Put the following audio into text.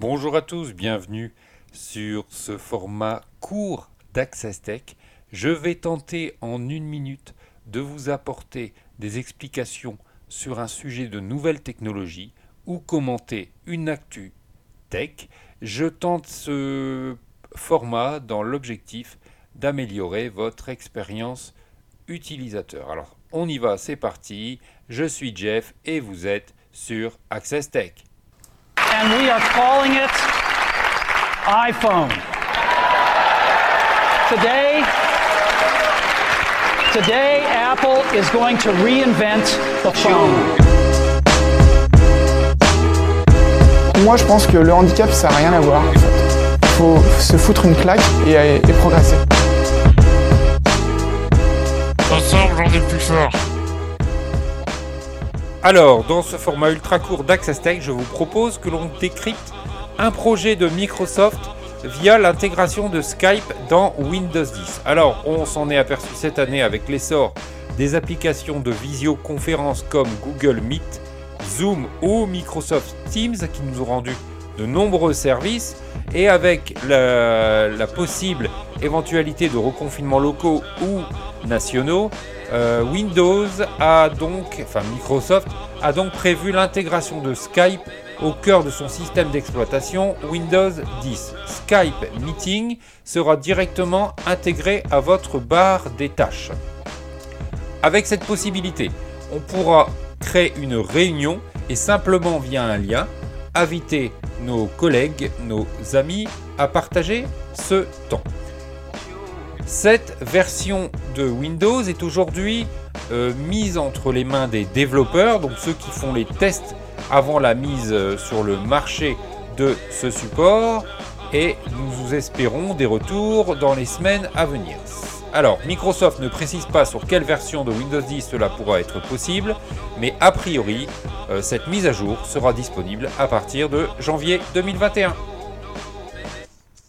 Bonjour à tous, bienvenue sur ce format court d'Access Tech. Je vais tenter en une minute de vous apporter des explications sur un sujet de nouvelle technologie ou commenter une actu tech. Je tente ce format dans l'objectif d'améliorer votre expérience utilisateur. Alors, on y va, c'est parti. Je suis Jeff et vous êtes sur Access Tech. And we are calling it iPhone. Today, today Apple is going to reinvent the phone. Moi, je pense que le handicap, ça n'a rien à voir. Il faut se foutre une claque et, et progresser. Ensemble, j'en ai plus fort. Alors, dans ce format ultra court d'Access Tech, je vous propose que l'on décrypte un projet de Microsoft via l'intégration de Skype dans Windows 10. Alors, on s'en est aperçu cette année avec l'essor des applications de visioconférence comme Google Meet, Zoom ou Microsoft Teams qui nous ont rendu de nombreux services et avec la, possible éventualité de reconfinement locaux ou nationaux, euh, Windows a donc, enfin Microsoft a donc prévu l'intégration de Skype au cœur de son système d'exploitation Windows 10. Skype Meeting sera directement intégré à votre barre des tâches. Avec cette possibilité, on pourra créer une réunion et simplement via un lien inviter nos collègues, nos amis à partager ce temps. Cette version de Windows est aujourd'hui euh, mise entre les mains des développeurs, donc ceux qui font les tests avant la mise euh, sur le marché de ce support, et nous espérons des retours dans les semaines à venir. Alors, Microsoft ne précise pas sur quelle version de Windows 10 cela pourra être possible, mais a priori, euh, cette mise à jour sera disponible à partir de janvier 2021.